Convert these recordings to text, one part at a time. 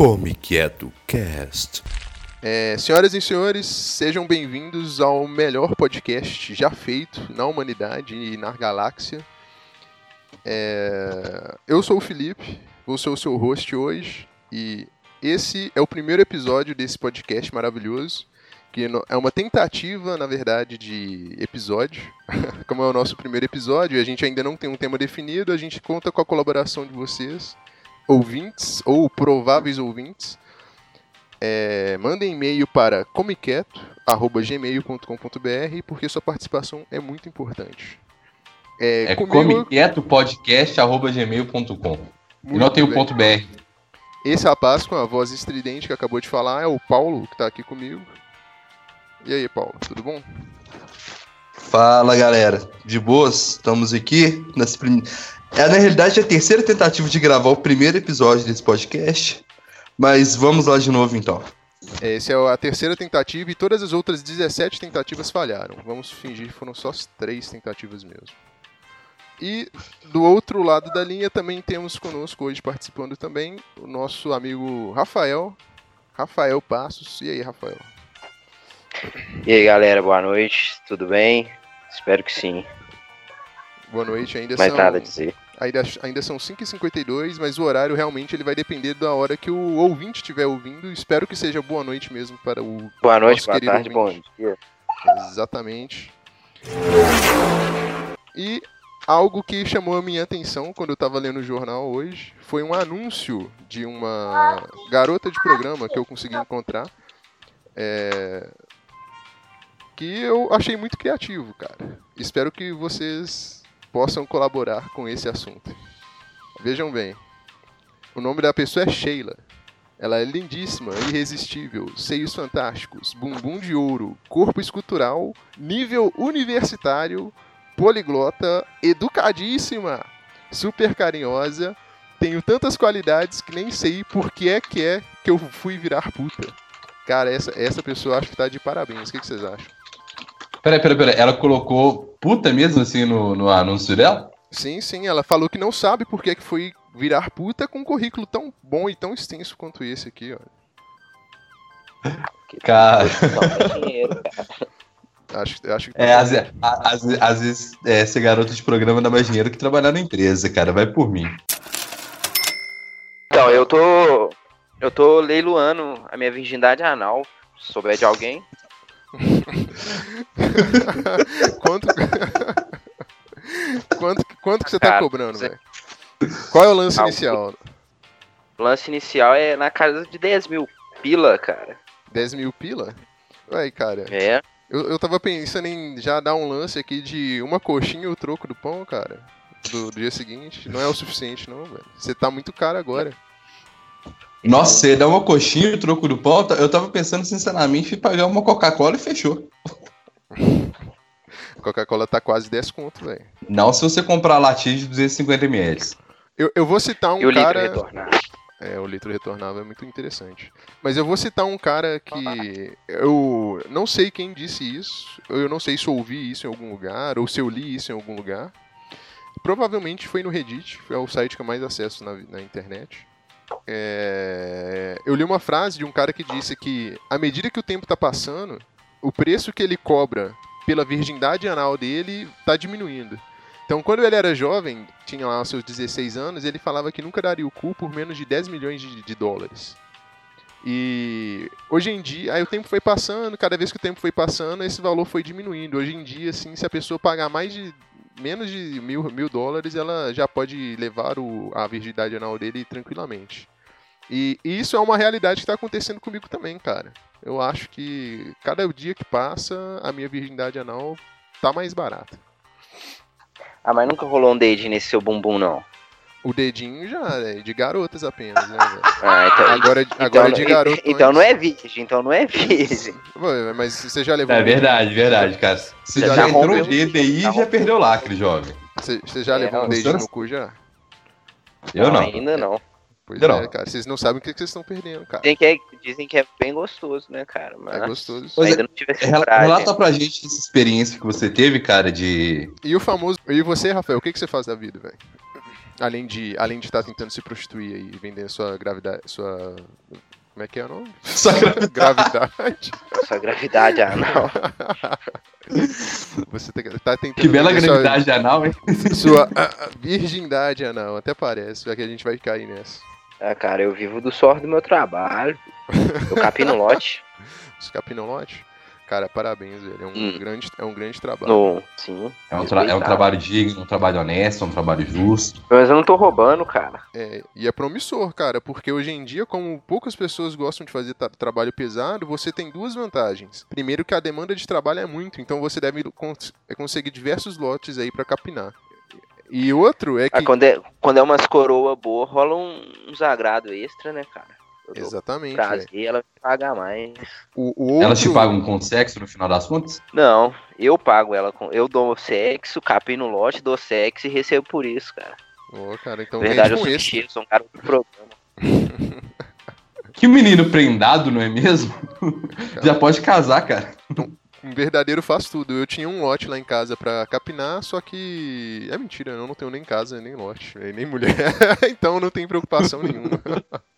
Come Quieto Cast. É, senhoras e senhores, sejam bem-vindos ao melhor podcast já feito na humanidade e na galáxia. É, eu sou o Felipe, vou ser o seu host hoje e esse é o primeiro episódio desse podcast maravilhoso, que é uma tentativa, na verdade, de episódio. Como é o nosso primeiro episódio a gente ainda não tem um tema definido, a gente conta com a colaboração de vocês ouvintes ou prováveis ouvintes, é, mandem e-mail para comiqueto.gmail.com.br porque sua participação é muito importante. É, é comigo... comiquetopodcast.gmail.com E não tem o ponto .br. Esse rapaz com a voz estridente que acabou de falar é o Paulo, que está aqui comigo. E aí, Paulo, tudo bom? Fala, galera. De boas? Estamos aqui primeira é, na realidade, a terceira tentativa de gravar o primeiro episódio desse podcast. Mas vamos lá de novo, então. Essa é a terceira tentativa e todas as outras 17 tentativas falharam. Vamos fingir que foram só as três tentativas mesmo. E do outro lado da linha também temos conosco hoje participando também o nosso amigo Rafael. Rafael Passos. E aí, Rafael? E aí, galera, boa noite. Tudo bem? Espero que sim. Boa noite, ainda Mais são... nada a dizer. Ainda, ainda são 5h52, mas o horário realmente ele vai depender da hora que o ouvinte estiver ouvindo. Espero que seja boa noite mesmo para o Boa noite, boa tarde, ouvinte. bom dia. Exatamente. E algo que chamou a minha atenção quando eu estava lendo o jornal hoje foi um anúncio de uma garota de programa que eu consegui encontrar. É... Que eu achei muito criativo, cara. Espero que vocês possam colaborar com esse assunto. Vejam bem, o nome da pessoa é Sheila. Ela é lindíssima, irresistível, seios fantásticos, bumbum de ouro, corpo escultural, nível universitário, poliglota, educadíssima, super carinhosa. Tenho tantas qualidades que nem sei por que é que é que eu fui virar puta. Cara, essa, essa pessoa acho que tá de parabéns. O que, que vocês acham? Peraí, peraí, peraí. Ela colocou puta mesmo assim no, no anúncio dela? Sim, sim. Ela falou que não sabe por que foi virar puta com um currículo tão bom e tão extenso quanto esse aqui, ó. Cara. Acho, acho que. É, às, às, às vezes é, ser garoto de programa dá mais dinheiro que trabalhar na empresa, cara. Vai por mim. Então, eu tô. Eu tô leiloando a minha virgindade anal. Se souber de alguém. quanto, quanto, quanto que você tá cobrando, velho? Qual é o lance ah, inicial? O lance inicial é na casa de 10 mil pila, cara. 10 mil pila? Ué, cara. É. Eu, eu tava pensando em já dar um lance aqui de uma coxinha e o troco do pão, cara. Do, do dia seguinte. Não é o suficiente, não, velho. Você tá muito caro agora. Nossa, você dá uma coxinha e o troco do pão? Eu tava pensando sinceramente em pagar uma Coca-Cola e fechou. Coca-Cola tá quase 10 conto, velho. Não se você comprar latinha de 250ml. Eu, eu vou citar um e o cara... litro retornável. É, o litro retornável é muito interessante. Mas eu vou citar um cara que eu não sei quem disse isso, eu não sei se eu ouvi isso em algum lugar, ou se eu li isso em algum lugar. Provavelmente foi no Reddit, é o site que eu mais acesso na, na internet. É... Eu li uma frase de um cara que disse que, à medida que o tempo está passando, o preço que ele cobra pela virgindade anal dele está diminuindo. Então, quando ele era jovem, tinha lá seus 16 anos, ele falava que nunca daria o cu por menos de 10 milhões de, de dólares. E hoje em dia, aí o tempo foi passando, cada vez que o tempo foi passando, esse valor foi diminuindo. Hoje em dia, assim, se a pessoa pagar mais de menos de mil, mil dólares, ela já pode levar o, a virgindade anal dele tranquilamente. E, isso é uma realidade que está acontecendo comigo também, cara. Eu acho que cada dia que passa, a minha virgindade anal tá mais barata. Ah, mas nunca rolou um dedinho nesse seu bumbum, não? O dedinho já, é de garotas apenas, né, velho? Ah, então. Agora, então, agora de garoto. Então não é virgem, então não é virgem. Mas você já levou. É verdade, verdade, cara. Você já, já entrou o dedo aí e já perdeu o lacre, jovem. Você, você já é, levou um dedinho no cu já? Eu não. Ainda não. Pois não. é, cara. Vocês não sabem o que vocês estão perdendo, cara. Dizem que, é, dizem que é bem gostoso, né, cara? Mas é gostoso. Ainda é, não tive essa Relata pra gente essa experiência que você teve, cara, de. E o famoso. E você, Rafael, o que, que você faz da vida, velho? Além de além de estar tentando se prostituir e vender sua gravidade, sua como é que é o nome? Que Gravidade. Sua gravidade anal. Você tá tá tentando que bela vender sua- gravidade anal, hein? Sua virgindade anal, até parece, já que a gente vai cair nessa. Ah, cara, eu vivo do sorte do meu trabalho. Eu capi no lote. Os capinolote. Cara, parabéns, velho. É um, Hum. grande, é um grande trabalho. No... Sim. É um, tra- é um trabalho digno, um trabalho honesto, um trabalho justo. Mas eu não tô roubando, cara. É, e é promissor, cara, porque hoje em dia, como poucas pessoas gostam de fazer tra- trabalho pesado, você tem duas vantagens. Primeiro que a demanda de trabalho é muito, então você deve cons- é, conseguir diversos lotes aí pra capinar. E outro é que... Ah, quando, é, quando é umas coroa boa, rola um, uns agrado extra, né, cara? Exatamente, prazer, ela vai pagar mais. O, o outro... Elas te pagam com sexo no final das contas? Não, eu pago ela com. Eu dou sexo, capei no lote, dou sexo e recebo por isso, cara. Ô, cara, então Na verdade, eu sou esse. bicheiro, sou um cara do programa. Que menino prendado, não é mesmo? Já pode casar, cara. Um verdadeiro faz tudo. Eu tinha um lote lá em casa pra capinar, só que. É mentira, eu não tenho nem casa, nem lote, nem mulher. então não tem preocupação nenhuma.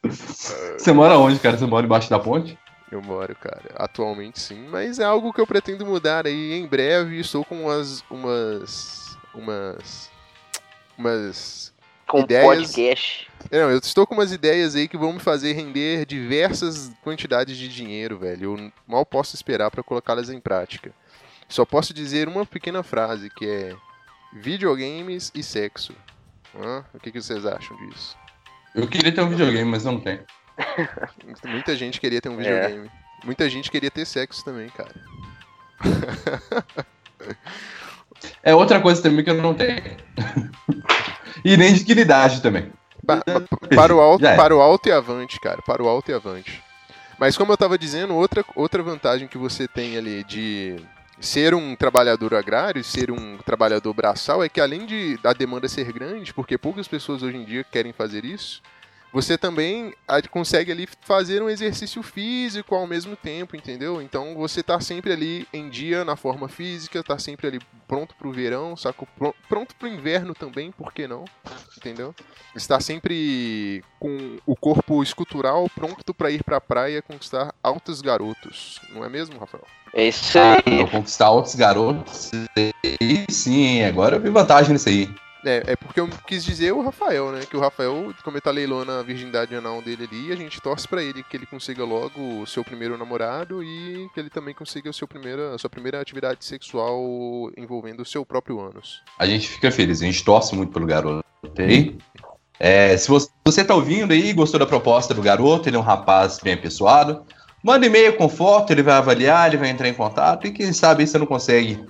Você mora onde, cara? Você mora embaixo da ponte? Eu moro, cara. Atualmente sim, mas é algo que eu pretendo mudar aí em breve. Estou com umas. umas. umas. umas. Com Ideias- podcast. Não, eu estou com umas ideias aí que vão me fazer render diversas quantidades de dinheiro, velho. Eu mal posso esperar para colocá-las em prática. Só posso dizer uma pequena frase que é videogames e sexo. Hã? O que, que vocês acham disso? Eu queria ter um videogame, mas não tem. Muita gente queria ter um É. videogame. Muita gente queria ter sexo também, cara. É outra coisa também que eu não tenho. e nem dignidade também. Pa- para o alto, é. para o alto e avante, cara. Para o alto e avante. Mas como eu tava dizendo, outra, outra vantagem que você tem ali de ser um trabalhador agrário, ser um trabalhador braçal, é que além de da demanda ser grande, porque poucas pessoas hoje em dia querem fazer isso, você também ah, consegue ali fazer um exercício físico ao mesmo tempo, entendeu? Então você tá sempre ali em dia na forma física, tá sempre ali pronto pro verão, saco? Pro- Pronto pro inverno também, por que não? Entendeu? Está sempre com o corpo escultural pronto para ir pra praia conquistar altos garotos. Não é mesmo, Rafael? É isso Ah, aí. pra conquistar outros garotos. E sim, agora eu vi vantagem nisso aí. É, é porque eu quis dizer o Rafael, né? Que o Rafael, como ele tá leilando a virgindade anal dele ali, a gente torce pra ele que ele consiga logo o seu primeiro namorado e que ele também consiga o seu primeira, a sua primeira atividade sexual envolvendo o seu próprio ânus. A gente fica feliz, a gente torce muito pelo garoto aí. É, se você, você tá ouvindo aí, gostou da proposta do garoto, ele é um rapaz bem apessoado, manda e-mail com foto, ele vai avaliar, ele vai entrar em contato e quem sabe você não consegue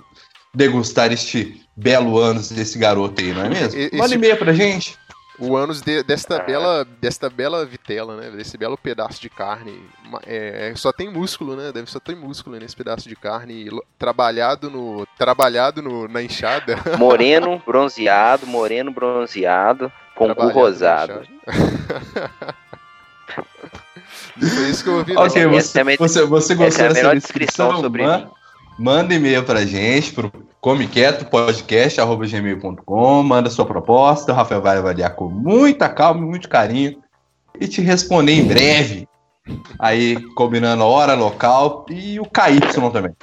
degustar este belo ânus desse garoto aí, não é mesmo? E- esse- Manda e-mail pra gente. O ânus de- desta bela, desta bela vitela, né? Desse belo pedaço de carne. É, é- só tem músculo, né? Deve só ter músculo nesse pedaço de carne trabalhado no, trabalhado no, na enxada. Moreno, bronzeado, moreno, bronzeado, com cu Trabalhado na rosado. foi isso que eu ouvi. Ok, não. essa você, é você, você Essa gostou é a dessa melhor descrição descrição? sobre Man- mim. Manda e-mail pra gente, pro comequietopodcast.gmail.com, manda sua proposta, o Rafael vai avaliar com muita calma e muito carinho e te responder em breve. Aí, combinando a hora, local e o KY também.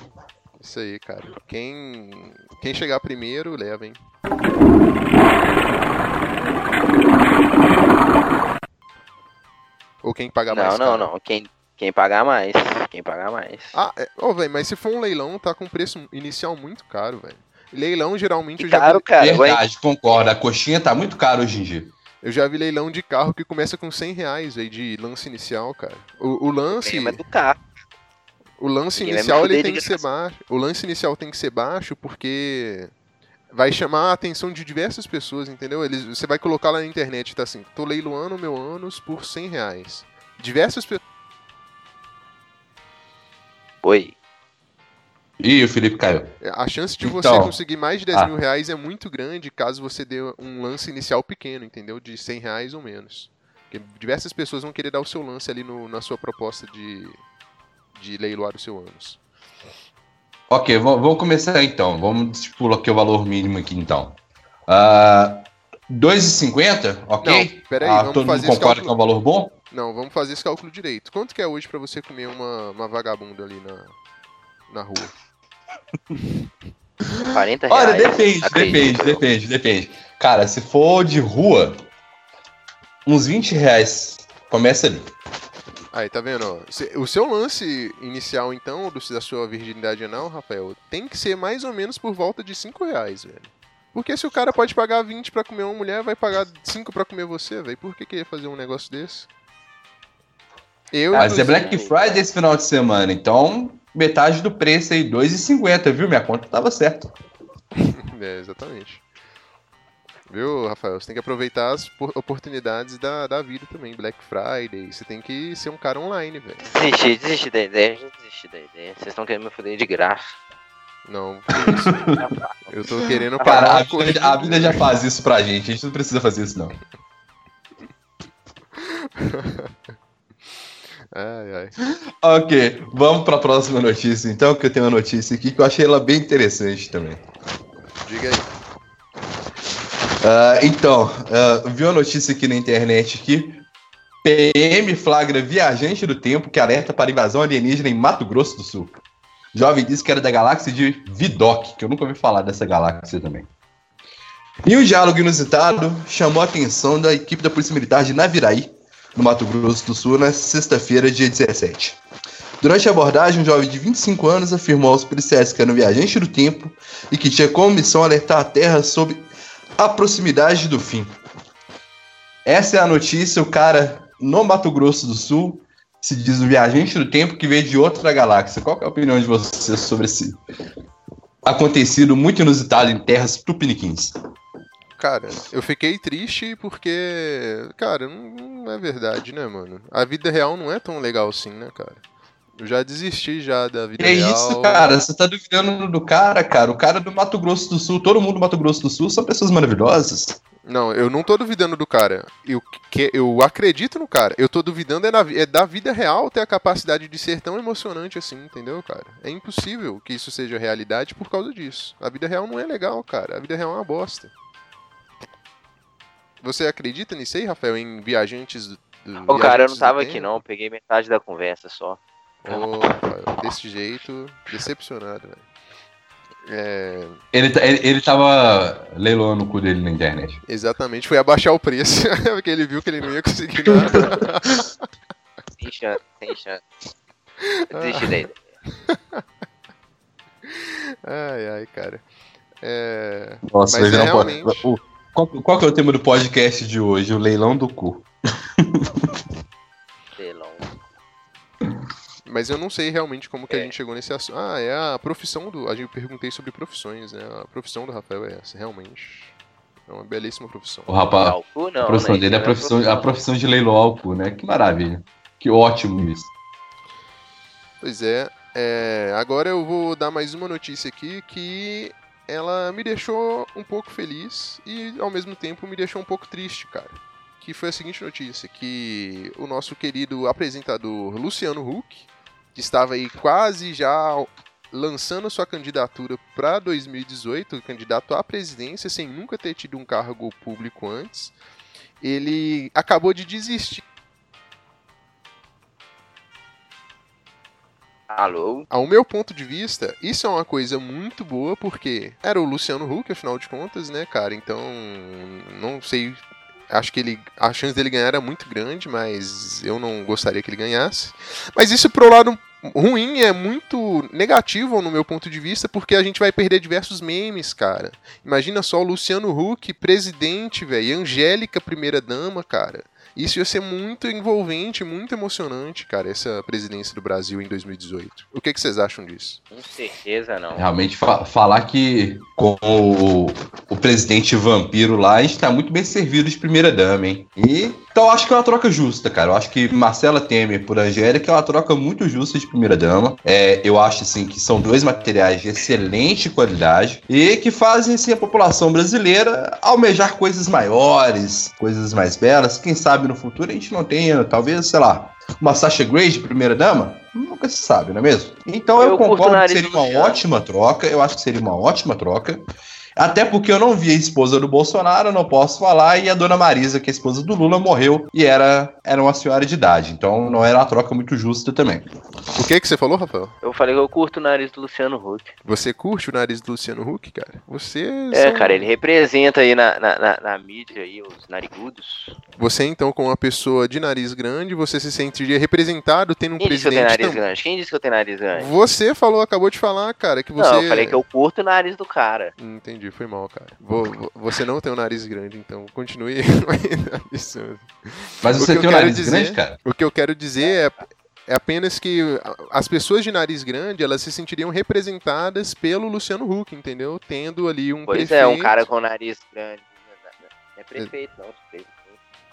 Isso aí, cara. Quem, quem chegar primeiro, leva, hein? Ou quem pagar mais Não, não, caro. não. Quem, quem pagar mais. Quem pagar mais. Ah, é, ô, velho, mas se for um leilão, tá com preço inicial muito caro, velho. Leilão, geralmente, Que eu já, caro, vi, cara. Ué, Verdade, concordo. A coxinha tá muito cara hoje em dia. eu já vi leilão de carro que começa com 100 reais, velho, de lance inicial, cara. O, o lance... Mas do carro. O lance Ninguém vai inicial ele tem que ser baixo. O lance inicial tem que ser baixo porque vai chamar a atenção de diversas pessoas, entendeu? Eles, você vai colocar lá na internet, tá assim, tô leiloando meu ânus por 100 reais. Diversas pessoas. Oi. Ih, o Felipe caiu. A chance de você Então, conseguir mais de 10 ah. mil reais é muito grande caso você dê um lance inicial pequeno, entendeu? De 100 reais ou menos. Porque diversas pessoas vão querer dar o seu lance ali no- na sua proposta de, de leiloar o seu ânus. Ok, vamos começar então. Vamos estipular aqui o valor mínimo aqui então. Ah, 2,50? Ok? Não, peraí, ah, vamos todo mundo concorda que é um valor bom? Não, vamos fazer esse cálculo direito. Quanto que é hoje pra você comer uma, uma vagabunda ali na, na rua? 40 reais. Olha, depende, acredito depende, depende, depende. Cara, se for de rua, uns 20 reais. Começa ali. Aí, tá vendo? O seu lance inicial, então, do, da sua virgindade anal, Rafael, tem que ser mais ou menos por volta de 5 reais, velho. Porque se o cara pode pagar 20 pra comer uma mulher, vai pagar 5 pra comer você, velho. Por que, que ia fazer um negócio desse? Eu, Mas é Black Friday esse final de semana, então metade do preço aí, 2,50, viu? Minha conta tava certa. É, exatamente. Viu, Rafael? Você tem que aproveitar as por- oportunidades da, da vida também. Black Friday. Você tem que ser um cara online, velho. Desisti, desisti da ideia, desisti da ideia. Vocês estão querendo me foder de graça. Não. Eu tô querendo parar a vida, a vida já faz isso pra gente, a gente não precisa fazer isso não. Ai, ai. Ok, vamos pra próxima notícia então, que eu tenho uma notícia aqui que eu achei ela bem interessante também. Diga aí. Ah, então, vi uma notícia aqui na internet que PM flagra viajante do tempo que alerta para invasão alienígena em Mato Grosso do Sul. Jovem disse que era da galáxia de Vidocq, que eu nunca ouvi falar dessa galáxia também. E um diálogo inusitado chamou a atenção da equipe da Polícia Militar de Naviraí, no Mato Grosso do Sul, na sexta-feira, dia 17. Durante a abordagem, um jovem de 25 anos afirmou aos policiais que era um viajante do tempo e que tinha como missão alertar a Terra sobre a proximidade do fim. Essa é a notícia, o cara no Mato Grosso do Sul se diz um viajante do tempo que veio de outra galáxia. Qual é a opinião de vocês sobre esse acontecido muito inusitado em terras tupiniquins? Cara, eu fiquei triste porque, cara, não, não é verdade, né, mano? A vida real não é tão legal assim, né, cara? Eu já desisti já da vida Que real. isso, cara? Você tá duvidando do cara, cara? O cara do Mato Grosso do Sul, todo mundo do Mato Grosso do Sul são pessoas maravilhosas. Não, eu não tô duvidando do cara. Eu, que, eu acredito no cara. Eu tô duvidando é, na é da vida real ter a capacidade de ser tão emocionante assim, entendeu, cara? É impossível que isso seja realidade por causa disso. A vida real não é legal, cara. A vida real é uma bosta. Você acredita nisso aí, Rafael? Em viajantes do. do Ô, cara, eu não tava aqui não, peguei metade da conversa só. Ô, Rafael, desse jeito, decepcionado, velho. É, Ele, tá- ele, ele tava leiloando o cu dele na internet. exatamente, foi abaixar o preço, porque ele viu que ele não ia conseguir nada. Sem chance, sem chance. Ideia. Ai, ai, cara. É, Nossa, Mas é realmente- o- qual, qual que é o tema do podcast de hoje? O leilão do cu. Leilão. Mas eu não sei realmente como que a É. gente chegou nesse assunto. Ah, é a profissão do. A gente perguntei sobre profissões, né? A profissão do Rafael é essa, realmente. É uma belíssima profissão. O rapaz, o cu não, a profissão né? dele é a Isso profissão, a profissão de leiloar o cu, né? Que maravilha. Que ótimo isso. Pois é, é, agora eu vou dar mais uma notícia aqui que ela me deixou um pouco feliz e ao mesmo tempo me deixou um pouco triste, cara. Que foi a seguinte notícia, que o nosso querido apresentador Luciano Huck, que estava aí quase já lançando sua candidatura para 2018, candidato à presidência sem nunca ter tido um cargo público antes, ele acabou de desistir Alô? Ao meu ponto de vista, isso é uma coisa muito boa, porque era o Luciano Huck, afinal de contas, né, cara? Então, não sei. Acho que ele, a chance dele ganhar era muito grande, mas eu não gostaria que ele ganhasse. Mas isso, pro lado ruim, é muito negativo no meu ponto de vista, porque a gente vai perder diversos memes, cara. Imagina só o Luciano Huck, presidente, velho, e Angélica, primeira-dama, cara. Isso ia ser muito envolvente, muito emocionante, cara, essa presidência do Brasil em 2018. O que, que vocês acham disso? Com certeza não. Realmente, fa- falar que com o, o presidente vampiro lá, a gente tá muito bem servido de primeira dama, hein? E, então eu acho que é uma troca justa, cara. Eu acho que Marcela Temer por Angélica é uma troca muito justa de primeira dama. É, eu acho, assim, que são dois materiais de excelente qualidade e que fazem, assim, a população brasileira almejar coisas maiores, coisas mais belas. Quem sabe no futuro a gente não tenha, talvez, sei lá, uma Sasha Grey de primeira dama? Nunca se sabe, não é mesmo? Então eu, Eu concordo que seria uma ótima troca. Eu acho que seria uma ótima troca. Até porque eu não vi a esposa do Bolsonaro, não posso falar, e a dona Marisa, que é a esposa do Lula, morreu e era, era uma senhora de idade. Então não era uma troca muito justa também. O que que você falou, Rafael? Eu falei que eu curto o nariz do Luciano Huck. Você curte o nariz do Luciano Huck, cara? Você. É, são- cara, ele representa aí na, na, na, na mídia aí os narigudos. Você, então, como uma pessoa de nariz grande, você se sentiria representado tendo um Quem disse que eu tenho presidente. nariz tam- grande? Quem disse que eu tenho nariz grande? Você falou, acabou de falar, cara, que você. Não, eu falei que eu curto o nariz do cara. Hum, Entendi, foi mal, cara. Vou- vou- você não tem um nariz grande, então continue. Absurdo. Mas O você que eu tem um quero nariz dizer- grande, cara? O que eu quero dizer é, é apenas que as pessoas de nariz grande, elas se sentiriam representadas pelo Luciano Huck, entendeu? Tendo ali um Pois prefeito, é, um cara com nariz grande. Não é prefeito, não. prefeito.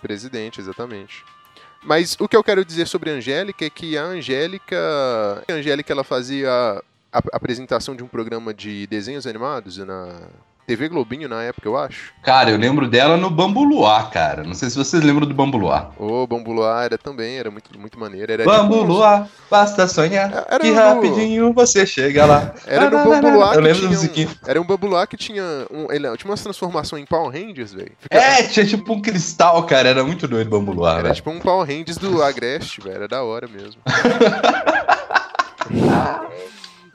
presidente, exatamente. Mas o que eu quero dizer sobre a Angélica é que a Angélica, a Angélica ela fazia a, apresentação de um programa de desenhos animados na TV Globinho na época, eu acho. Cara, eu lembro dela no Bambu Luar, cara. Não sei se vocês lembram do Bambu Luar. O Bambu Luar era também, era muito, muito maneiro. Era Bambu tipo Luar, basta sonhar. Era que no- rapidinho você chega lá. Era no Bambu Luar Eu lembro da tinha musiquinha. um, Era um Bambu Luar que tinha um, ele tinha umas transformações em Power Rangers, velho. Fica- É, tinha tipo um cristal, cara. Era muito doido o Bambu Luar, Era velho. tipo um Power Rangers do Agreste, velho. Era da hora mesmo.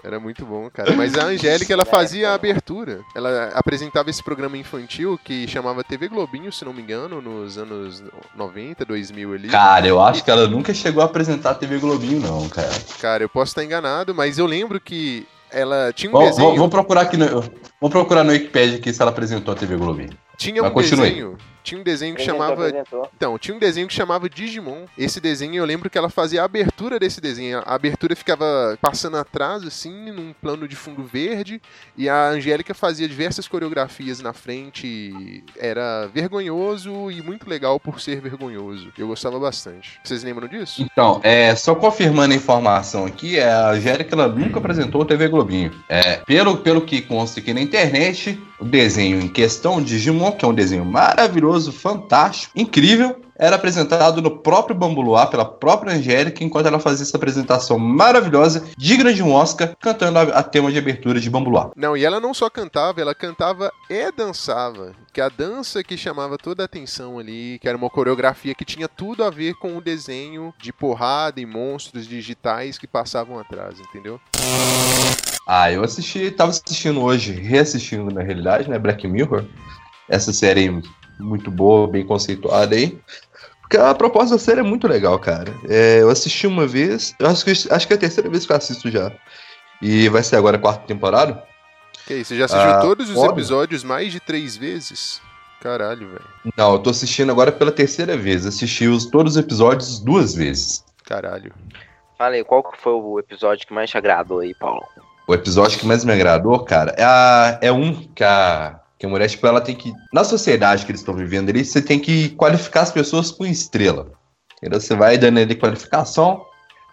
Era muito bom, cara. Mas a Angélica, ela fazia a abertura. Ela apresentava esse programa infantil que chamava TV Globinho, se não me engano, nos anos 90, 2000 ali. Cara, eu acho que ela nunca chegou a apresentar a TV Globinho, não, cara. Cara, eu posso estar enganado, mas eu lembro que ela tinha um Vamos, desenho. vamos- procurar aqui no, vamos procurar no Wikipedia aqui se ela apresentou a TV Globinho. Tinha um Mas continue. desenho. Tinha um desenho que Apresentou, chamava apresentou. Então, tinha um desenho que chamava Digimon. Esse desenho eu lembro que ela fazia a abertura desse desenho. A abertura ficava passando atrás, assim, num plano de fundo verde. E a Angélica fazia diversas coreografias na frente. Era vergonhoso e muito legal por ser vergonhoso. Eu gostava bastante. Vocês lembram disso? Então, é, só confirmando a informação aqui, é, a Angélica ela nunca apresentou a TV Globinho. É, pelo, pelo que consta aqui na internet, o desenho em questão, Digimon, que é um desenho maravilhoso, fantástico, incrível, era apresentado no próprio Bambu Luar, pela própria Angélica, enquanto ela fazia essa apresentação maravilhosa, digna de um Oscar, cantando a, a tema de abertura de Bambu Luar. Não, e ela não só cantava, ela cantava e dançava. Que a dança que chamava toda a atenção ali, que era uma coreografia que tinha tudo a ver com o desenho de porrada e monstros digitais que passavam atrás, entendeu? Ah, eu assisti, tava assistindo hoje, reassistindo na realidade, né, Black Mirror, essa série muito boa, bem conceituada aí. Porque a proposta da série é muito legal, cara. É, eu assisti uma vez, eu acho que, acho que é a terceira vez que eu assisto já. E vai ser agora a quarta temporada. Que isso, você já assistiu Ah, todos os episódios mais de três vezes? Caralho, velho. Não, eu tô assistindo agora pela terceira vez. Assisti os, todos os episódios duas vezes. Caralho. Fala aí, qual que foi o episódio que mais te agradou aí, Paulo? O episódio que mais me agradou, cara, é, a- é um que a, que a mulher, tipo, ela tem que. Na sociedade que eles estão vivendo ali, você tem que qualificar as pessoas com estrela. Entendeu? Você vai dando ali qualificação,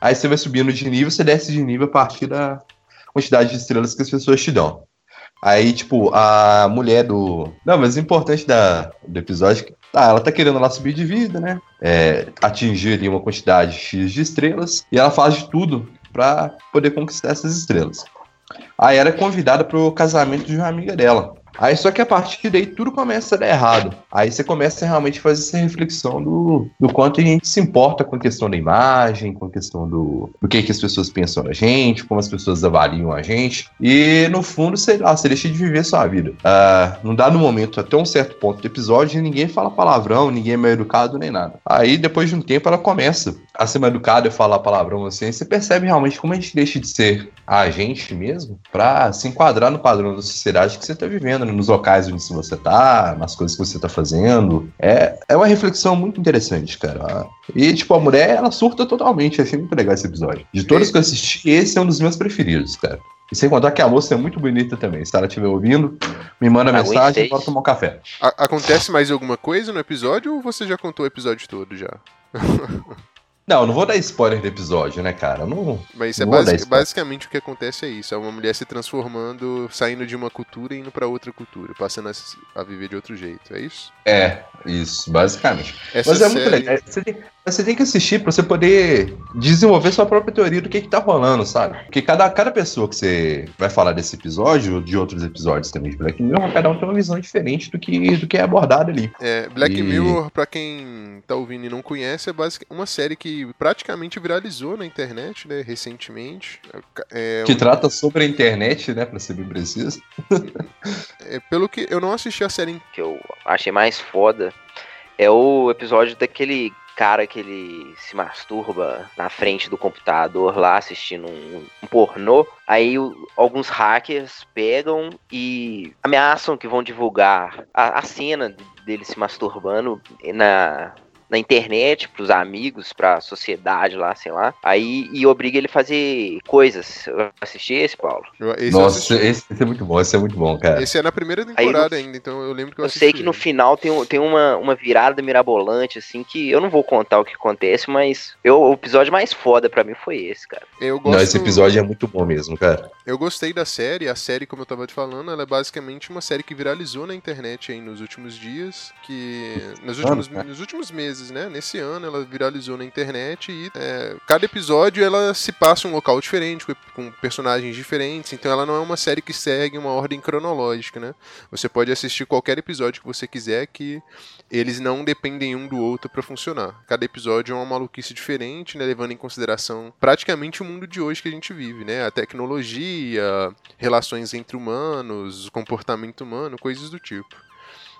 aí você vai subindo de nível, você desce de nível a partir da quantidade de estrelas que as pessoas te dão. Aí, tipo, a mulher do. Não, mas o importante da, do episódio é que. Ah, ela tá querendo lá subir de vida, né? É, atingir ali uma quantidade X de estrelas. E ela faz de tudo pra poder conquistar essas estrelas. Aí era convidada pro casamento de uma amiga dela. Aí só que a partir daí tudo começa a dar errado. Aí você começa a realmente fazer essa reflexão do, do quanto a gente se importa com a questão da imagem, com a questão do, do que, que as pessoas pensam da gente, como as pessoas avaliam a gente. E no fundo, sei lá, você deixa de viver sua vida. Ah, não dá no momento, até um certo ponto do episódio, ninguém fala palavrão, ninguém é mal educado nem nada. Aí depois de um tempo ela começa a ser mal educada e falar palavrão assim, você percebe realmente como a gente deixa de ser a gente mesmo pra se enquadrar no padrão da sociedade que você tá vivendo, nos locais onde você tá, nas coisas que você tá fazendo. É, é uma reflexão muito interessante, cara. E, tipo, a mulher, ela surta totalmente. Achei muito legal esse episódio. De todos que eu assisti, esse é um dos meus preferidos, cara. E sem contar que a moça é muito bonita também. Se ela estiver ouvindo, me manda Ah, mensagem e bora tomar um café. A- acontece mais alguma coisa no episódio ou você já contou o episódio todo já? Não, não vou dar spoiler do episódio, né, cara? Não, Mas isso é Não vou dar basi- spoiler. basicamente o que acontece é isso. É uma mulher se transformando, saindo de uma cultura e indo pra outra cultura, passando a, viver de outro jeito. É isso? É, isso, basicamente. Essa Mas é muito série- legal. Você tem, você tem que assistir pra você poder desenvolver sua própria teoria do que que tá rolando, sabe? Porque cada, cada pessoa que você vai falar desse episódio, ou de outros episódios também de Black Mirror, cada um tem uma visão diferente do que, do que é abordado ali. É, Black E- Mirror, pra quem tá ouvindo e não conhece, é basicamente uma série que praticamente viralizou na internet, né, recentemente. É, Que trata sobre a internet, né, pra ser bem preciso. é, pelo que eu não assisti a série que eu achei mais foda é o episódio daquele cara que ele se masturba na frente do computador lá assistindo um, um pornô. Aí o- alguns hackers pegam e ameaçam que vão divulgar a, a cena dele se masturbando na, na internet pros amigos, pra sociedade lá, sei lá. Aí e obriga ele a fazer coisas. Eu assisti esse, Paulo. Esse Nossa, esse, esse é muito bom, esse é muito bom, cara. Esse é na primeira temporada no- ainda, então eu lembro que eu Eu assisti. sei que no final tem, um- tem uma, uma virada mirabolante, assim, que eu não vou contar o que acontece, mas eu, o episódio mais foda pra mim foi esse, cara. Eu gosto, Não, esse episódio é muito bom mesmo, cara. Eu gostei da série. A série, como eu tava te falando, ela é basicamente uma série que viralizou na internet aí nos últimos dias. Que. Nos últimos, cara. nos últimos meses, né? Nesse ano ela viralizou na internet e é, cada episódio ela se passa em um local diferente, com, personagens diferentes. Então ela não é uma série que segue uma ordem cronológica, né? Você pode assistir qualquer episódio que você quiser que eles não dependem um do outro pra funcionar. Cada episódio é uma maluquice diferente, né, levando em consideração praticamente o mundo de hoje que a gente vive, né? A tecnologia, relações entre humanos, comportamento humano, coisas do tipo.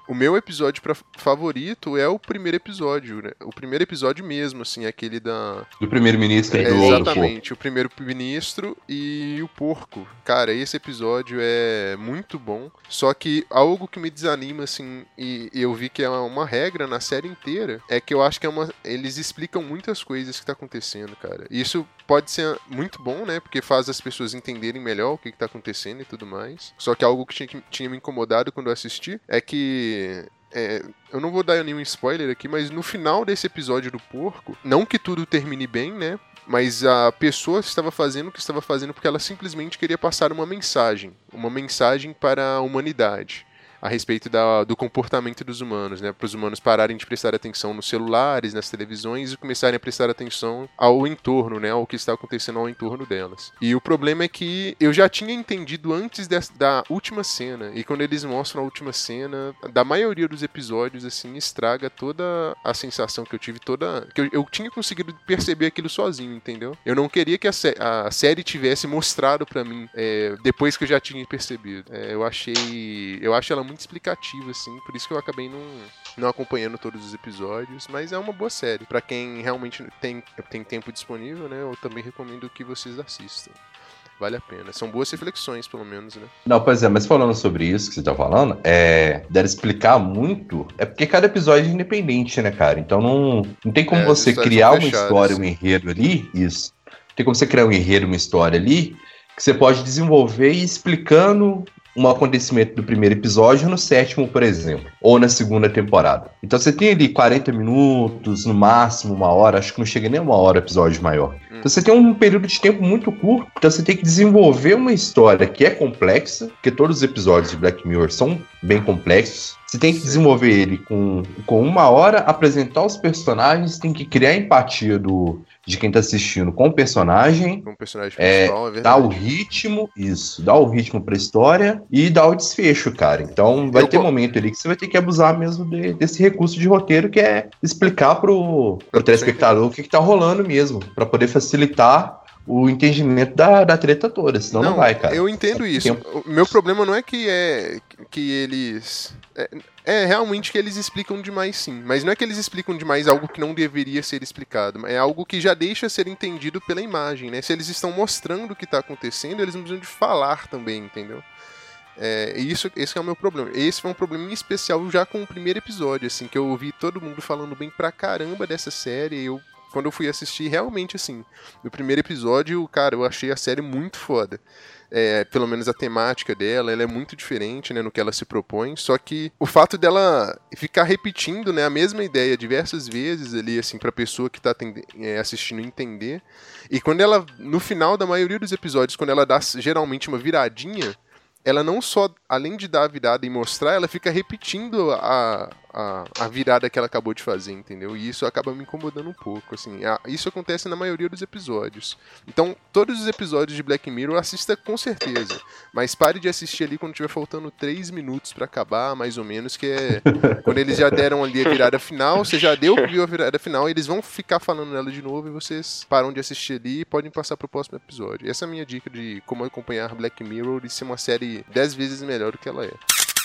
O meu episódio pra- favorito é o primeiro episódio, né? O primeiro episódio mesmo, assim, aquele da. Do primeiro-ministro É, do, do exatamente, o primeiro-ministro e o porco. Cara, esse episódio é muito bom. Só que algo que me desanima, assim, e, e eu vi que é uma regra na série inteira, é que eu acho que é uma. Eles explicam muitas coisas que tá acontecendo, cara. E Isso pode ser muito bom, né? Porque faz as pessoas entenderem melhor o que, que tá acontecendo e tudo mais. Só que algo que tinha, que tinha me incomodado quando eu assisti é que. é, eu não vou dar nenhum spoiler aqui, mas no final desse episódio do porco, não que tudo termine bem, né? Mas a pessoa estava fazendo o que estava fazendo porque ela simplesmente queria passar uma mensagem. Uma mensagem para a humanidade. A respeito da- do comportamento dos humanos, né? Para os humanos pararem de prestar atenção nos celulares, nas televisões e começarem a prestar atenção ao entorno, né? Ao que está acontecendo ao entorno delas. E o problema é que eu já tinha entendido antes des- da última cena. E quando eles mostram a última cena, da maioria dos episódios, assim, estraga toda a sensação que eu tive, toda. que eu, eu tinha conseguido perceber aquilo sozinho, entendeu? Eu não queria que a, sé- a série tivesse mostrado pra mim é, depois que eu já tinha percebido. É, eu achei. Eu acho ela muito explicativa, assim, por isso que eu acabei não, não acompanhando todos os episódios, mas é uma boa série. Pra quem realmente tem, tem tempo disponível, né? Eu também recomendo que vocês assistam. Vale a pena. São boas reflexões, pelo menos, né? Não, pois é, mas falando sobre isso que você tá falando, é. Dela explicar muito, é porque cada episódio é independente, né, cara? Então não, não tem como É, você criar uma fechadas. história, um enredo ali. Isso. Tem como você criar um enredo, uma história ali, que você pode desenvolver e explicando um acontecimento do primeiro episódio no sétimo, por exemplo, ou na segunda temporada. Então você tem ali 40 minutos, no máximo uma hora, acho que não chega nem uma hora episódio maior. Então você tem um período de tempo muito curto, então você tem que desenvolver uma história que é complexa, porque todos os episódios de Black Mirror são bem complexos. Você tem que desenvolver ele com, com uma hora, apresentar os personagens, tem que criar a empatia do, de quem tá assistindo com o personagem, Com o personagem É, principal, é, dar verdade. o ritmo, isso, dar o ritmo pra história e dar o desfecho, cara. Então vai Eu ter co- momento ali que você vai ter que abusar mesmo de- desse recurso de roteiro que é explicar pro, pro telespectador o que, que tá rolando mesmo, pra poder facilitar o entendimento da, da treta toda, senão não, vai, cara. Eu entendo isso. Tempo. O meu problema não é que é que eles é, é realmente que eles explicam demais, sim. Mas não é que eles explicam demais algo que não deveria ser explicado. É algo que já deixa ser entendido pela imagem, né? Se eles estão mostrando o que está acontecendo, eles não precisam de falar também, entendeu? É, isso, esse é o meu problema. Esse foi um problema em especial já com o primeiro episódio, assim, que eu ouvi todo mundo falando bem pra caramba dessa série. E eu, quando eu fui assistir, realmente, assim, no primeiro episódio, cara, eu achei a série muito foda. É, pelo menos a temática dela, ela é muito diferente, né, no que ela se propõe, só que o fato dela ficar repetindo, né, a mesma ideia diversas vezes ali, assim, pra pessoa que tá é, assistindo entender, e quando ela, no final da maioria dos episódios, quando ela dá geralmente uma viradinha, ela não só, além de dar a virada e mostrar, ela fica repetindo a, a, a virada que ela acabou de fazer, entendeu? E isso acaba me incomodando um pouco, assim. A- isso acontece na maioria dos episódios. Então, todos os episódios de Black Mirror assista com certeza. Mas pare de assistir ali quando tiver faltando 3 minutos pra acabar, mais ou menos, que é quando eles já deram ali a virada final, você já deu, viu a virada final, eles vão ficar falando nela de novo e vocês param de assistir ali e podem passar pro próximo episódio. Essa é a minha dica de como acompanhar Black Mirror e ser uma série 10 vezes melhor do que ela é.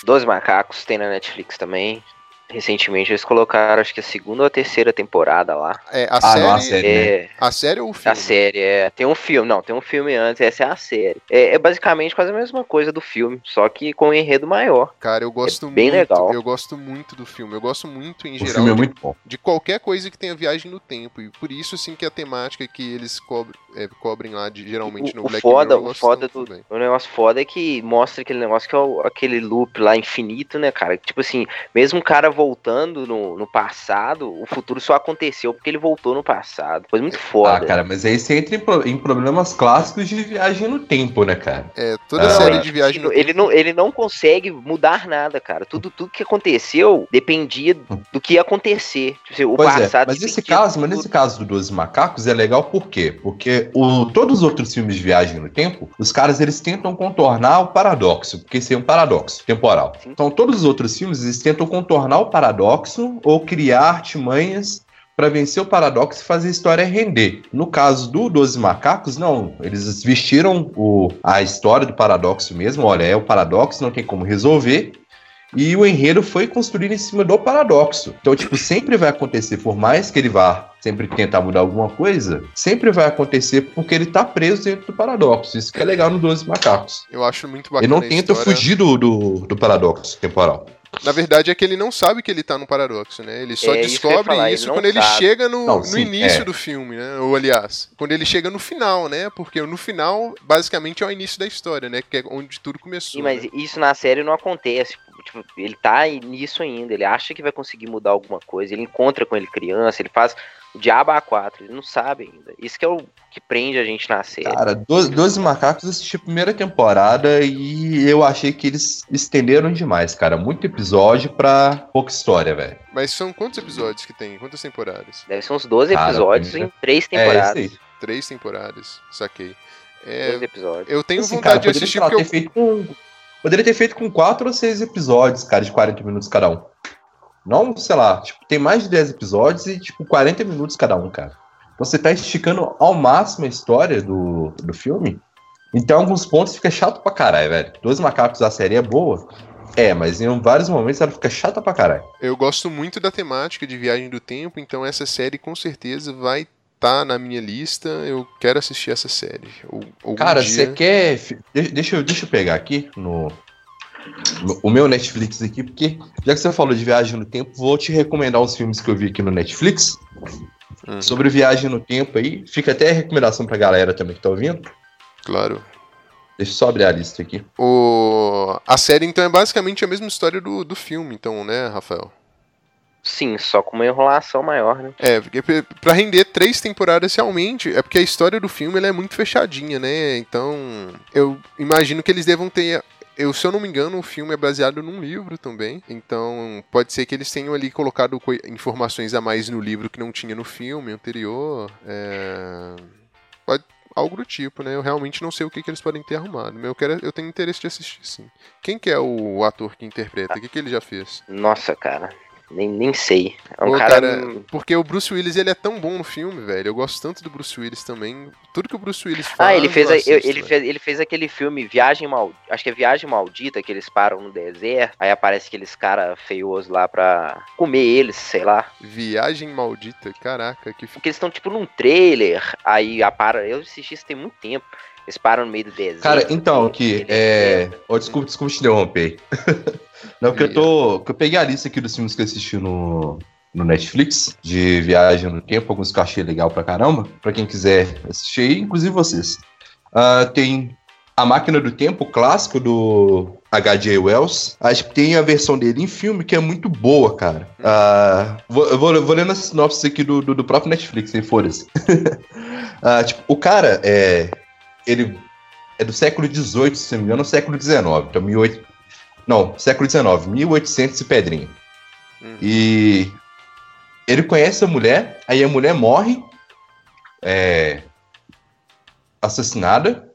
Doze Macacos tem na Netflix também. Recentemente eles colocaram, acho que a segunda ou a terceira temporada lá. É, a Ah, série. não, a série. né? É, A série ou o filme? a série, é. Tem um filme, não, tem um filme antes, essa é a série. É, é basicamente quase a mesma coisa do filme, só que com um enredo maior. Cara, eu gosto É bem muito. legal. Eu gosto muito do filme. Eu gosto muito, em O geral, filme é de, muito bom. de qualquer coisa que tenha viagem no tempo. E por isso, assim, que a temática que eles cobrem, é, cobrem lá, de- geralmente O, no o Black foda, Mirror, o foda do, o negócio foda é que mostra aquele negócio que é o- aquele loop lá infinito, né, cara? Tipo assim, mesmo o cara voltando no, no passado, o futuro só aconteceu porque ele voltou no passado. Foi muito Ah, foda. cara, mas aí você entra em, pro- em problemas clássicos de viagem no tempo, né, cara? É, toda Ah, série é. de viagem no ele, não, ele não consegue mudar nada, cara. Tudo, tudo que aconteceu dependia do que ia acontecer. Tipo assim, o Pois é, passado mas nesse caso, do mas nesse caso do 12 Macacos é legal por quê? Porque o, todos os outros filmes de viagem no tempo, os caras eles tentam contornar o paradoxo, porque esse é um paradoxo temporal. Então todos os outros filmes eles tentam contornar o paradoxo ou criar artimanhas para vencer o paradoxo e fazer a história render. No caso do 12 Macacos, não. Eles vestiram o, a história do paradoxo mesmo. Olha, é o paradoxo, não tem como resolver. E o enredo foi construído em cima do paradoxo. Então, tipo, sempre vai acontecer, por mais que ele vá sempre tentar mudar alguma coisa, sempre vai acontecer porque ele tá preso dentro do paradoxo. Isso que é legal no 12 Macacos. Eu acho muito bacana. Ele não tenta história. fugir do, do, do paradoxo temporal. Na verdade, é que ele não sabe que ele tá no paradoxo, né? Ele só É, isso descobre falar, ele isso não quando ele sabe. chega no, Não, no sim, início é. do filme, né? Ou aliás, quando ele chega no final, né? Porque no final, basicamente, é o início da história, né? Que é onde tudo começou. Sim, mas né? isso na série não acontece. Ele tá nisso ainda, ele acha que vai conseguir mudar alguma coisa, ele encontra com ele criança, ele faz o diabo A4, ele não sabe ainda. Isso que é o que prende a gente na série. Cara, 12, 12 Macacos assisti a primeira temporada e eu achei que eles estenderam demais, cara. Muito episódio pra pouca história, velho. Mas são quantos episódios que tem? Quantas temporadas? Deve ser uns 12 Cara, episódios primeira- em três É, temporadas. aí. Três temporadas, saquei. É, 12 episódios. eu tenho Assim, vontade cara, de assistir porque eu, feito poderia ter feito com quatro ou seis episódios, cara, de 40 minutos cada um. Não, sei lá, tipo, tem mais de 10 episódios e, tipo, 40 minutos cada um, cara. Então você tá esticando ao máximo a história do, do filme. Então, alguns pontos fica chato pra caralho, velho. Dois Macacos, a série é boa. É, mas em vários momentos ela fica chata pra caralho. eu gosto muito da temática de viagem do tempo, então essa série com certeza vai estar na minha lista. Eu quero assistir essa série. Ou, Cara, dia. você quer. fi- de- Deixa eu, deixa eu pegar aqui no, no- o meu Netflix aqui, porque já que você falou de viagem no tempo, vou te recomendar uns filmes que eu vi aqui no Netflix Uhum, sobre viagem no tempo aí. Fica até a recomendação pra galera também que tá ouvindo. Claro. Deixa eu só abrir a lista aqui. O... A série, então, é basicamente a mesma história do, do filme, então, né, Rafael? Sim, só com uma enrolação maior, né? É, porque pra render três temporadas realmente, é porque a história do filme é muito fechadinha, né? Então, eu imagino que eles devam ter. Eu, se eu não me engano, o filme é baseado num livro também. Então, pode ser que eles tenham ali colocado informações a mais no livro que não tinha no filme anterior. É... Pode... Algo do tipo, né? Eu realmente não sei o que, que eles podem ter arrumado. Eu, quero... eu tenho interesse de assistir, sim. Quem que é o ator que interpreta? O que, que ele já fez? Nossa, cara. Nem, nem sei. É um Pô, cara. cara, porque o Bruce Willis ele é tão bom no filme, velho. Eu gosto tanto do Bruce Willis também. Tudo que o Bruce Willis faz. Ah, ele fez, assisto, eu- ele, velho. fez, ele fez aquele filme Viagem Maldita. Acho que é Viagem Maldita, que eles param no deserto. Aí aparece aqueles cara feiosos lá pra comer eles, sei lá. Viagem maldita, caraca, que Porque eles estão tipo num trailer. Aí a para. Eu assisti isso tem muito tempo. Eles param no meio do deserto. Cara, então, aqui, é. Oh, desculpa, desculpa te interromper. Não, porque eu tô. que eu peguei a lista aqui dos filmes que eu assisti no, no Netflix, de viagem no tempo, alguns que eu achei legal pra caramba. Pra quem quiser assistir aí, inclusive vocês. Ah, tem A Máquina do Tempo, clássico do H.J. Wells. Acho que tem a versão dele em filme que é muito boa, cara. Ah, vou, eu vou, vou lendo a sinopse aqui do, do, do próprio Netflix, sem foda-se. Ah, tipo, o cara é. Ele é do século XVIII, se não me engano, ou século XIX. Então, 18... Não, século XIX, 1800 e pedrinha. Uhum. E ele conhece a mulher, aí a mulher morre, é, assassinada,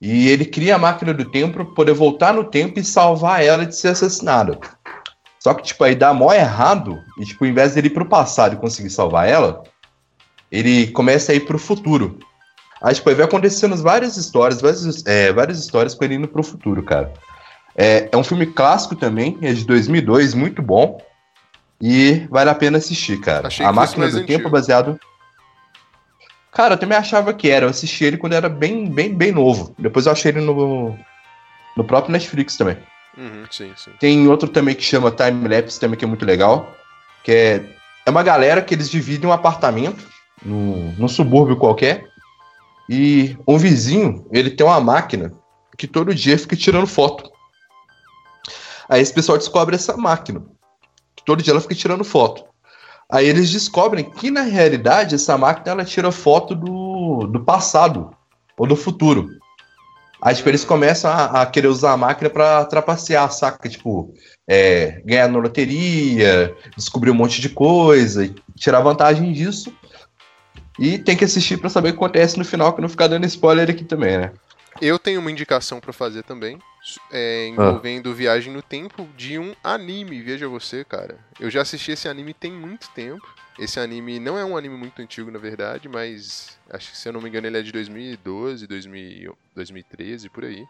e ele cria a máquina do tempo para poder voltar no tempo e salvar ela de ser assassinada. Só que, tipo, aí dá mó errado, e, tipo, ao invés dele ir pro passado e conseguir salvar ela, ele começa a ir pro futuro. Aí, tipo, aí vai acontecendo várias histórias, várias, é, várias histórias com ele indo pro futuro, cara. É, é um filme clássico também, é de 2002, muito bom. E vale a pena assistir, cara. Achei a Máquina do. Tempo é baseado... Cara, eu também achava que era. Eu assisti ele quando era bem, bem, bem novo. Depois eu achei ele no, no próprio Netflix também. Uhum, sim, sim. Tem outro também que chama Time Lapse, também que é muito legal. Que é, é uma galera que eles dividem um apartamento num, num subúrbio qualquer. E um vizinho, ele tem uma máquina que todo dia fica tirando foto. Aí esse pessoal descobre essa máquina. Que todo dia ela fica tirando foto. Aí eles descobrem que na realidade essa máquina ela tira foto do, do passado ou do futuro. Aí, tipo, eles começam a, a querer usar a máquina pra trapacear, saca? Tipo, é, ganhar na loteria, descobrir um monte de coisa, tirar vantagem disso. E tem que assistir pra saber o que acontece no final, que não ficar dando spoiler aqui também, né? Eu tenho uma indicação pra fazer também, é, Ah. envolvendo viagem no tempo de um anime, veja você, cara. Eu já assisti esse anime tem muito tempo. Esse anime não é um anime muito antigo, na verdade, mas acho que se eu não me engano ele é de 2012, 2000, 2013, por aí.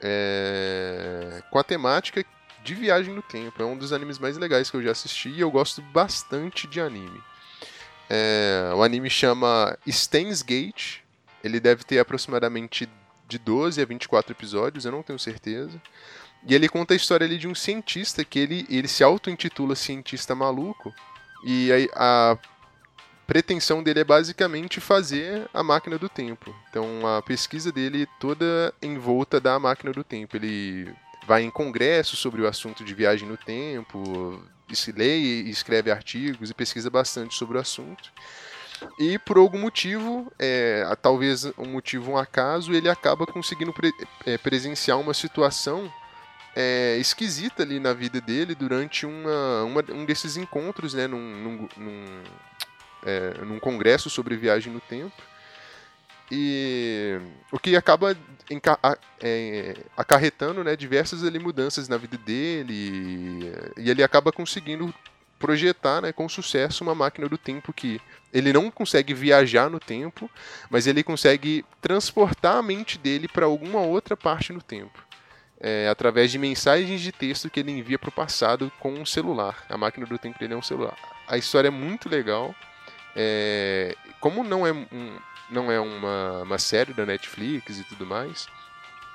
É, com a temática de viagem no tempo. É um dos animes mais legais que eu já assisti e eu gosto bastante de anime. É, o anime chama Steins Gate. Ele deve ter aproximadamente de 12 a 24 episódios, eu não tenho certeza. E ele conta a história ali de um cientista que ele, ele se auto-intitula cientista maluco. E aí a pretensão dele é basicamente fazer a máquina do tempo. Então a pesquisa dele toda em volta da máquina do tempo. Ele vai em congressos sobre o assunto de viagem no tempo, se lê e escreve artigos e pesquisa bastante sobre o assunto. E por algum motivo, é, talvez um motivo, um acaso, ele acaba conseguindo pre- é, presenciar uma situação é, esquisita ali na vida dele durante uma, uma- um desses encontros, né, num, num, num, é, num congresso sobre viagem no tempo. E o que acaba é, acarretando né, diversas ali, mudanças na vida dele. E ele acaba conseguindo projetar né, com sucesso uma máquina do tempo que ele não consegue viajar no tempo, mas ele consegue transportar a mente dele para alguma outra parte no tempo. É, através de mensagens de texto que ele envia para o passado com um celular. A máquina do tempo dele é um celular. A história é muito legal. É, como não é, um, não é uma, uma série da Netflix e tudo mais,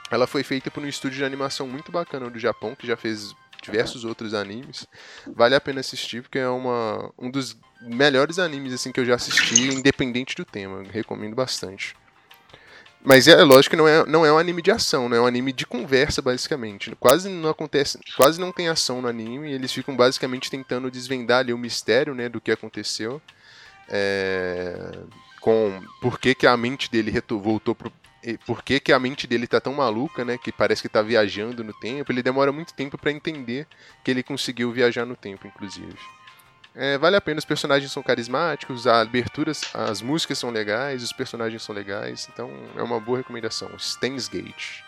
ela foi feita por um estúdio de animação muito bacana do Japão, que já fez diversos outros animes. Vale a pena assistir, porque é uma, um dos melhores animes assim que eu já assisti, independente do tema. Recomendo bastante. Mas é lógico que não é, não é um anime de ação, né? é um anime de conversa, basicamente. Quase não acontece, quase não tem ação no anime, eles ficam basicamente tentando desvendar ali o mistério né, do que aconteceu. É, com por que, que a mente dele voltou pro. Por que, que a mente dele tá tão maluca, né? Que parece que tá viajando no tempo. Ele demora muito tempo para entender que ele conseguiu viajar no tempo, inclusive. É, vale a pena, os personagens são carismáticos, a aberturas, as músicas são legais, os personagens são legais, então é uma boa recomendação. Stains Gate.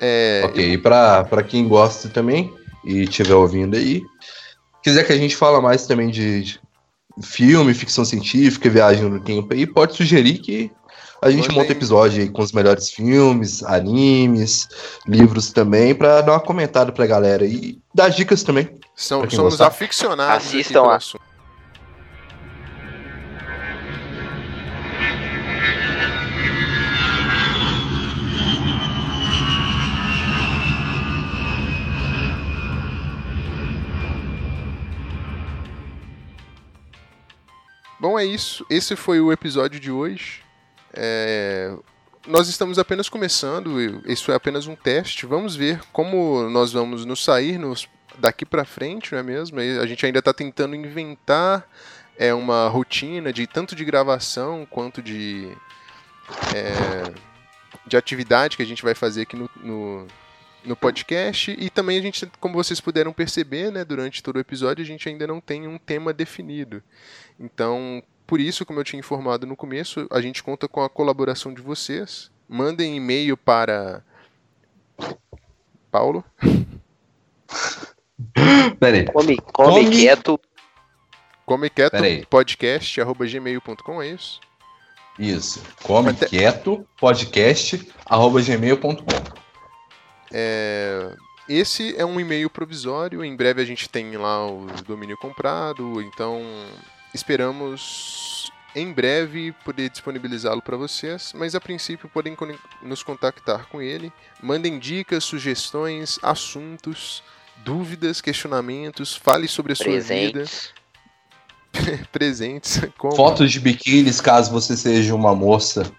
É, Ok, e pra, pra quem gosta também e estiver ouvindo aí, quiser que a gente fala mais também de, de filme, ficção científica, viagem no tempo aí, pode sugerir que a gente Mandem. monta episódio aí com os melhores filmes, animes, livros também, pra dar uma comentada pra galera e dar dicas também. são, somos gostar. aficionados aqui Assistam pelo lá. Bom, é isso. Esse foi o episódio de hoje. É, Nós estamos apenas começando, isso é apenas um teste. Vamos ver como nós vamos nos sair nos- daqui pra frente, não é mesmo? A gente ainda está tentando inventar é, uma rotina de tanto de gravação quanto de, é, de atividade que a gente vai fazer aqui no, no, no podcast e também a gente, como vocês puderam perceber, né, durante todo o episódio, a gente ainda não tem um tema definido. Então, por isso, como eu tinha informado no começo, a gente conta com a colaboração de vocês. Mandem e-mail para Paulo. Peraí. Come, come, Come- quieto. Comequieto Peraí. podcast arroba gmail.com, é isso? Isso. Come Até- quieto, podcast, arroba gmail.com. É, Esse é um e-mail provisório. Em breve a gente tem lá o domínio comprado, então esperamos em breve poder disponibilizá-lo para vocês. Mas a princípio podem nos contactar com ele. Mandem dicas, sugestões, assuntos, dúvidas, questionamentos. Fale sobre a sua vida. Presentes. Presentes. Como? Fotos de biquínis, caso você seja uma moça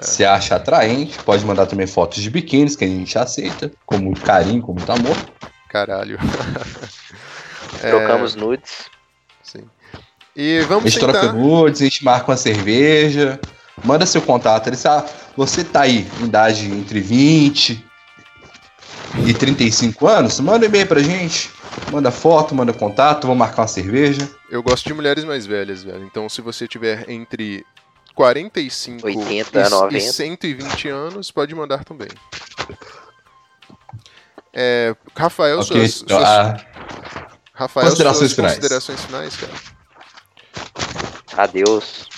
se acha atraente. Pode mandar também fotos de biquínis, que a gente aceita, com muito carinho, com muito amor. Caralho. É, Trocamos nudes. sim. E A vamos gente troca tentar. nudes, a gente marca uma cerveja. Manda seu contato. Ele sabe, você tá aí, em idade entre 20 e 35 anos, manda um e-mail pra gente. Manda foto, manda contato, vamos marcar uma cerveja. Eu gosto de mulheres mais velhas, velho. Então, se você tiver entre 45 80 e, a 90. e 120 anos, pode mandar também. É, Rafael, Ok, suas, suas- ah, Rafael, considerações suas finais. considerações finais, cara. Adeus.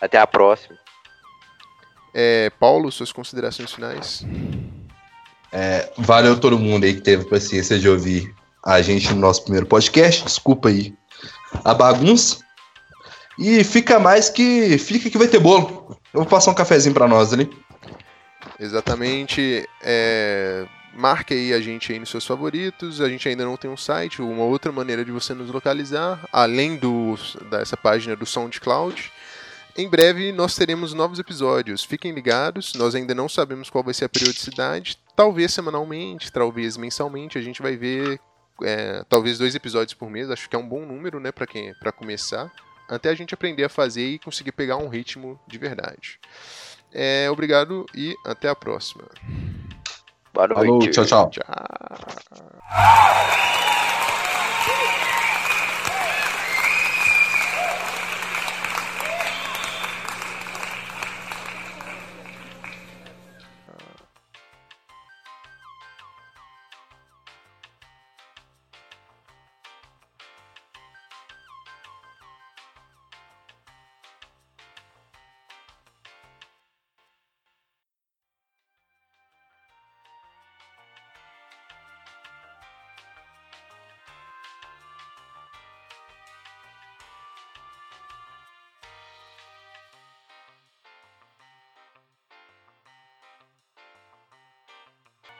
Até a próxima. É, Paulo, suas considerações finais. Valeu todo mundo aí que teve paciência de ouvir a gente no nosso primeiro podcast. Desculpa aí a bagunça. E fica mais que. Fica que vai ter bolo. Eu vou passar um cafezinho pra nós ali. Exatamente. É, marque aí a gente aí nos seus favoritos. A gente ainda não tem um site, uma outra maneira de você nos localizar, além do, dessa página do SoundCloud. Em breve nós teremos novos episódios. Fiquem ligados. Nós ainda não sabemos qual vai ser a periodicidade. Talvez semanalmente, talvez mensalmente. A gente vai ver. é, talvez dois episódios por mês. Acho que é um bom número, né, para quem, para começar. Até a gente aprender a fazer e conseguir pegar um ritmo de verdade. É, obrigado e até a próxima. Boa noite. falou, tchau, tchau. Tchau.